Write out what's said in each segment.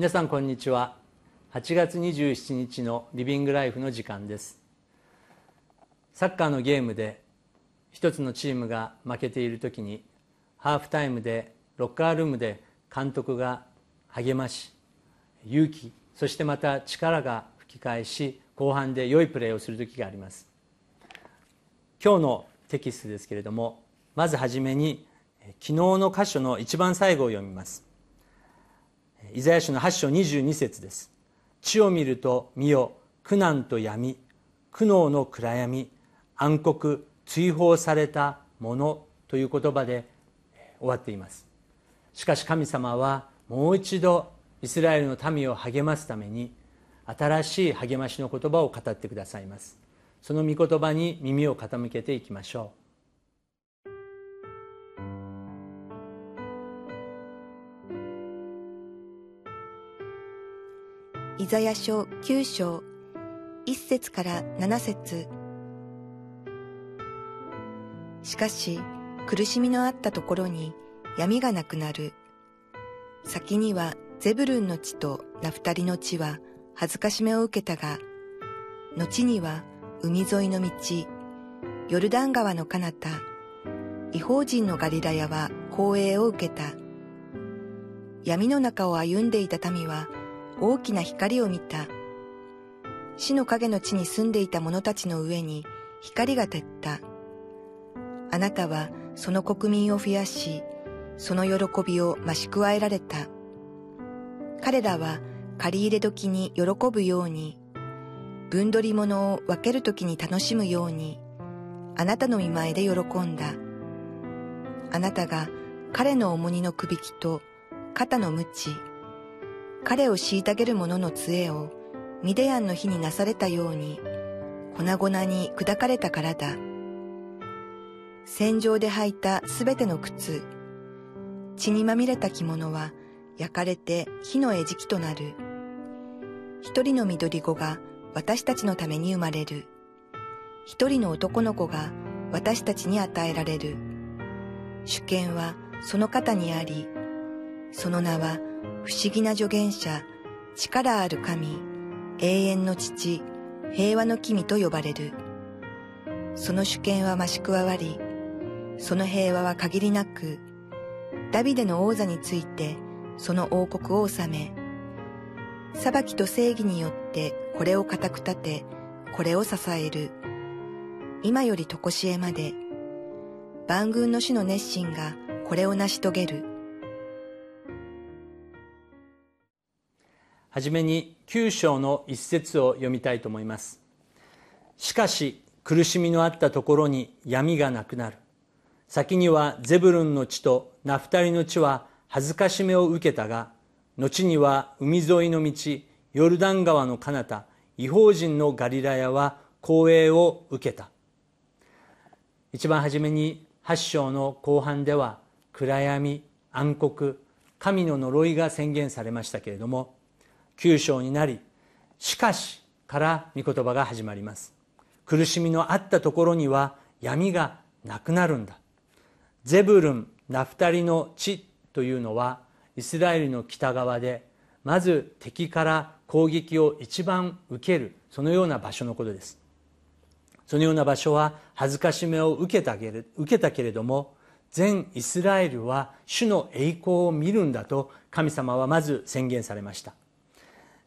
皆さんこんにちは。8月27日のリビングライフの時間です。サッカーのゲームで一つのチームが負けている時にハーフタイムでロッカールームで監督が励まし勇気そしてまた力が吹き返し後半で良いプレーをする時があります。今日のテキストですけれどもまずはじめに昨日の箇所の一番最後を読みます。イザヤ書の8章22節です。地を見ると見よ苦難と闇苦悩の暗闇暗黒追放されたものという言葉で終わっています。しかし神様はもう一度イスラエルの民を励ますために新しい励ましの言葉を語ってくださいます。その御言葉に耳を傾けていきましょう。イザヤ書9章1節から7節しかし苦しみのあったところに闇がなくなる先にはゼブルンの地とナフタリの地は恥ずかしめを受けたが、後には海沿いの道、ヨルダン川の彼方、違法人のガリラヤは光栄を受けた。闇の中を歩んでいた民は大きな光を見た。死の影の地に住んでいた者たちの上に光が照った。あなたはその国民を増やし、その喜びを増し加えられた。彼らは借り入れ時に喜ぶように、分取り物を分ける時に楽しむように、あなたの見前で喜んだ。あなたが彼の重荷のくびきと肩の鞭、彼を虐げる者の杖をミデヤンの日になされたように、粉々に砕かれたからだ。戦場で履いたすべての靴、血にまみれた着物は焼かれて火の餌食となる。一人の緑子が私たちのために生まれる。一人の男の子が私たちに与えられる。主権はその方にあり、その名は不思議な助言者、力ある神、永遠の父、平和の君と呼ばれる。その主権は増し加わり、その平和は限りなく、ダビデの王座についてその王国を治め、裁きと正義によってこれを固く立て、これを支える。今より常しえまで、万軍の主の熱心がこれを成し遂げる。はじめに九章の一節を読みたいと思います。しかし苦しみのあったところに闇がなくなる。先にはゼブルンの地とナフタリの地は恥ずかしめを受けたが後には海沿いの道ヨルダン川の彼方違法人のガリラヤは光栄を受けた一番初めに8章の後半では暗闇暗黒神の呪いが宣言されましたけれども9章になりしかしから御言葉が始まります。苦しみのあったところには闇がなくなるんだ。ゼブルンナフタリの地というのはイスラエルの北側でまず敵から攻撃を一番受けるそのような場所のことです。そのような場所は恥ずかしめを受けたけれ受けたけれども全イスラエルは主の栄光を見るんだと神様はまず宣言されました。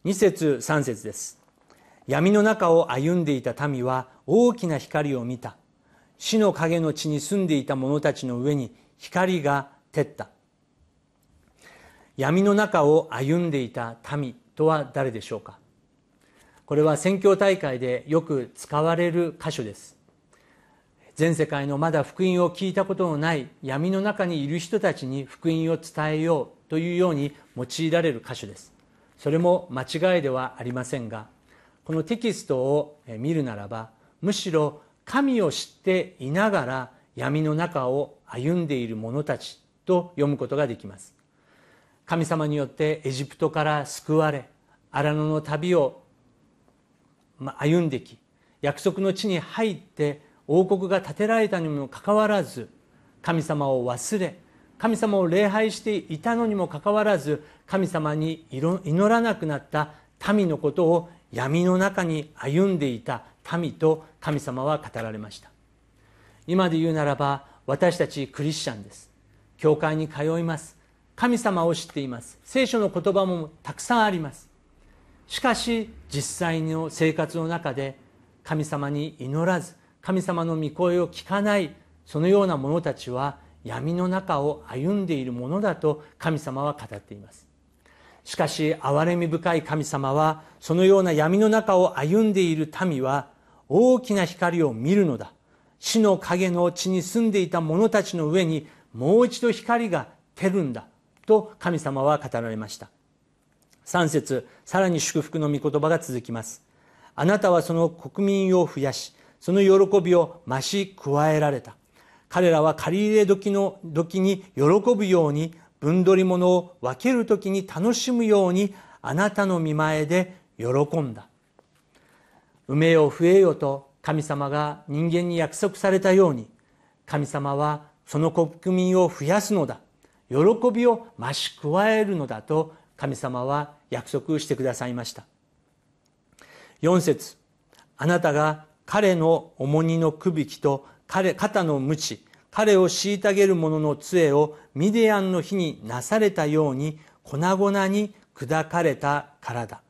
2節3節です。闇の中を歩んでいた民は大きな光を見た。死の影の地に住んでいた者たちの上に光が照った。闇の中を歩んでいた民とは誰でしょうか？これは宣教大会でよく使われる箇所です。全世界のまだ福音を聞いたことのない闇の中にいる人たちに福音を伝えようというように用いられる箇所です。それも間違いではありませんがこのテキストを見るならばむしろ神を知っていながら闇の中を歩んでいる者たちと読むことができます。神様によってエジプトから救われ荒野の旅を歩んでき約束の地に入って王国が建てられたにもかかわらず神様を忘れ神様を礼拝していたのにもかかわらず神様に祈らなくなった民のことを闇の中に歩んでいた民と神様は語られました。今で言うならば私たちクリスチャンです。教会に通います。神様を知っています。聖書の言葉もたくさんあります。しかし実際の生活の中で神様に祈らず神様の御声を聞かないそのような者たちは闇の中を歩んでいるものだと神様は語っています。しかし憐れみ深い神様はそのような闇の中を歩んでいる民は大きな光を見るのだ。死の影の地に住んでいた者たちの上にもう一度光が照るんだと神様は語られました。3節さらに祝福の御言葉が続きます。あなたはその国民を増やしその喜びを増し加えられた。彼らは借り入れ時の時に喜ぶように分取り物を分ける時に楽しむようにあなたの見前で喜んだ。埋めよ増えよと神様が人間に約束されたように神様はその国民を増やすのだ。喜びを増し加えるのだと神様は約束してくださいました。4節あなたが彼の重荷のくびきと彼肩の鞭彼を虐げる者の杖をミディアンの日になされたように粉々に砕かれたからだ。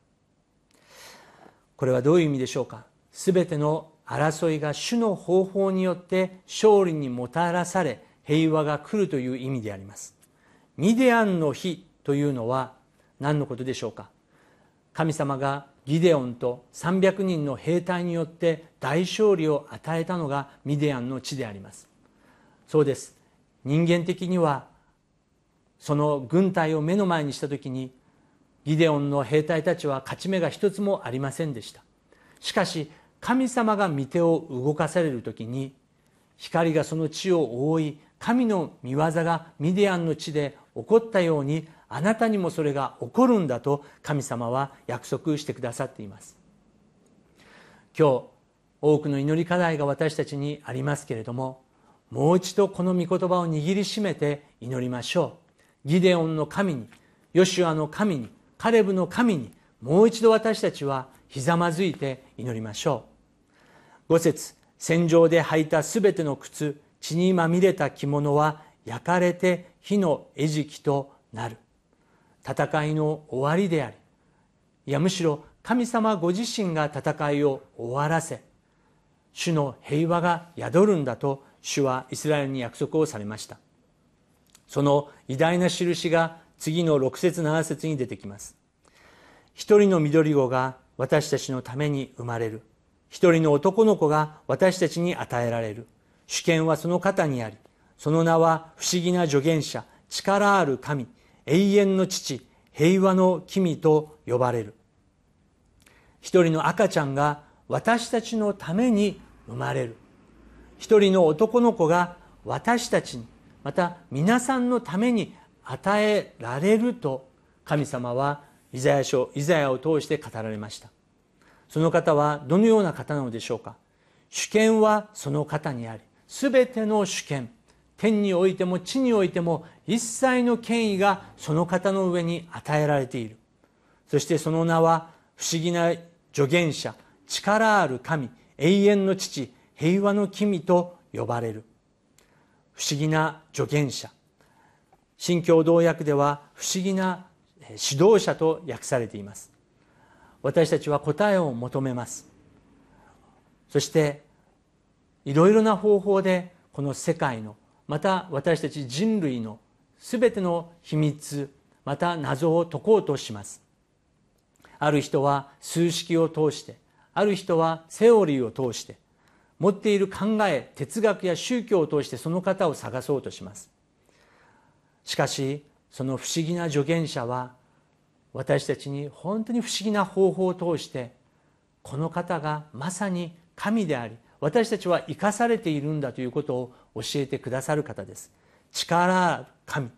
これはどういう意味でしょうか？すべての争いが主の方法によって勝利にもたらされ平和が来るという意味であります。ミディアンの日というのは何のことでしょうか？神様がギデオンと300人の兵隊によって大勝利を与えたのがミディアンの地であります。そうです。人間的にはその軍隊を目の前にした時にギデオンの兵隊たちは勝ち目が一つもありませんでした。しかし神様が御手を動かされる時に光がその地を覆い神の御業がミディアンの地で起こったようにあなたにもそれが起こるんだと神様は約束してくださっています。今日多くの祈り課題が私たちにありますけれどももう一度この御言葉を握りしめて祈りましょう。ギデオンの神にヨシュアの神にカレブの神にもう一度私たちはひざまずいて祈りましょう。五節戦場で履いたすべての靴血にまみれた着物は焼かれて火の餌食となる。戦いの終わりでありいやむしろ神様ご自身が戦いを終わらせ主の平和が宿るんだと主はイスラエルに約束をされました。その偉大な印が次の6節7節に出てきます。一人の緑子が私たちのために生まれる。一人の男の子が私たちに与えられる。主権はその肩にありその名は不思議な助言者力ある神。永遠の父平和の君と呼ばれる。一人の赤ちゃんが私たちのために生まれる。一人の男の子が私たちにまた皆さんのために与えられると神様はイザヤ書イザヤを通して語られました。その方はどのような方なのでしょうか。主権はその方にあり全ての主権天においても地においても一切の権威がその方の上に与えられている。そしてその名は不思議な助言者力ある神永遠の父平和の君と呼ばれる。不思議な助言者。新共同訳では不思議な指導者と訳されています。私たちは答えを求めます。そしていろいろな方法でこの世界のまた私たち人類の全ての秘密また謎を解こうとします。ある人は数式を通してある人はセオリーを通して持っている考え哲学や宗教を通してその方を探そうとします。しかしその不思議な助言者は私たちに本当に不思議な方法を通してこの方がまさに神であり私たちは生かされているんだということを教えてくださる方です。力ある神。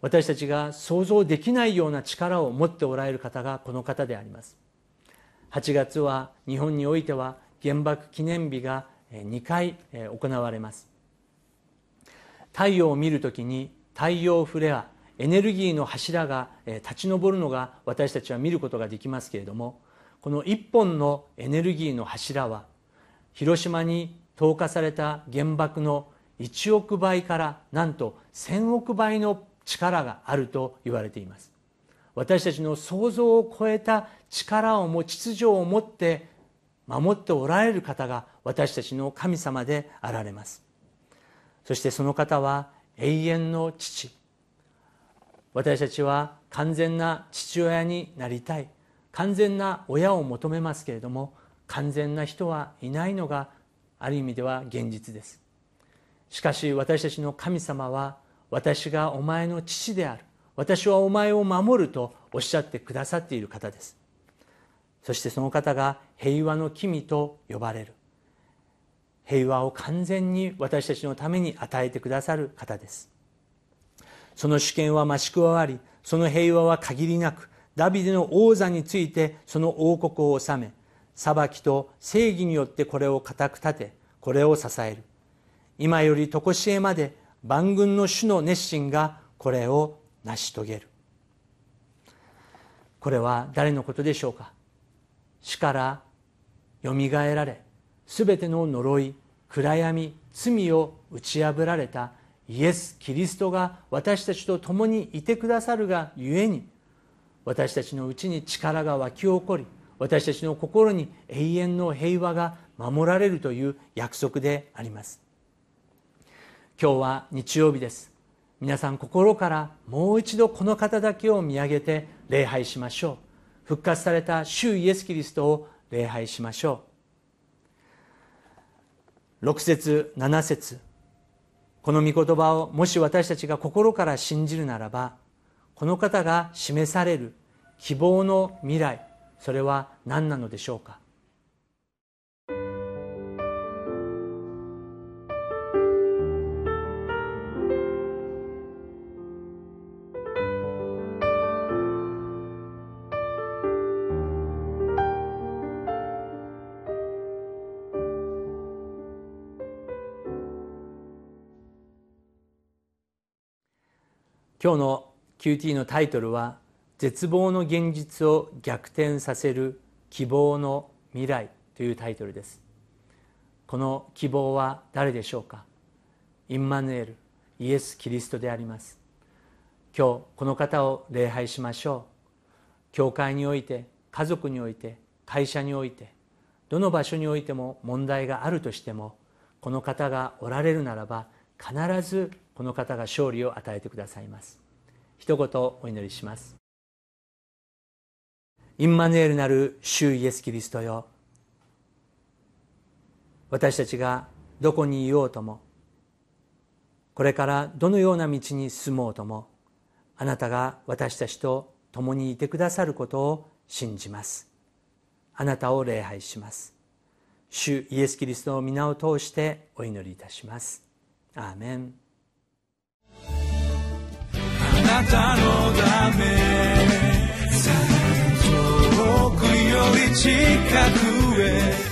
私たちが想像できないような力を持っておられる方がこの方であります。8月は日本においては原爆記念日が2回行われます。太陽を見るときに太陽フレアエネルギーの柱が立ち上るのが私たちは見ることができますけれどもこの一本のエネルギーの柱は広島に投下された原爆の1億倍からなんと1000億倍の力があると言われています。私たちの想像を超えた力をも秩序を持って守っておられる方が私たちの神様であられます。そしてその方は永遠の父。私たちは完全な父親になりたい。完全な親を求めますけれども完全な人はいないのがある意味では現実です。しかし私たちの神様は私がお前の父である。私はお前を守るとおっしゃってくださっている方です。そしてその方が平和の君と呼ばれる。平和を完全に私たちのために与えてくださる方です。その主権は増し加わりその平和は限りなくダビデの王座についてその王国を治め裁きと正義によってこれを固く立てこれを支える。今より常しえまで万軍の主の熱心がこれを成し遂げる。これは誰のことでしょうか？死からよみがえられすべての呪い暗闇罪を打ち破られたイエス・キリストが私たちと共にいてくださるがゆえに私たちのうちに力が湧き起こり私たちの心に永遠の平和が守られるという約束であります。今日は日曜日です。皆さん心からもう一度この方だけを見上げて礼拝しましょう。復活された主イエス・キリストを礼拝しましょう。6節7節。この御言葉をもし私たちが心から信じるならばこの方が示される希望の未来それは何なのでしょうか？今日の QT のタイトルは「絶望の現実を逆転させる希望の未来」というタイトルです。この希望は誰でしょうか？インマヌエルイエス・キリストであります。今日この方を礼拝しましょう。教会において家族において会社においてどの場所においても問題があるとしてもこの方がおられるならば必ずこの方が勝利を与えてくださいます。一言お祈りします。インマヌエルなる主イエス・キリストよ。私たちがどこにいようともこれからどのような道に進もうともあなたが私たちと共にいてくださることを信じます。あなたを礼拝します。主イエス・キリストの皆を通してお祈りいたします。アーメン。なたのため 요리 치카구에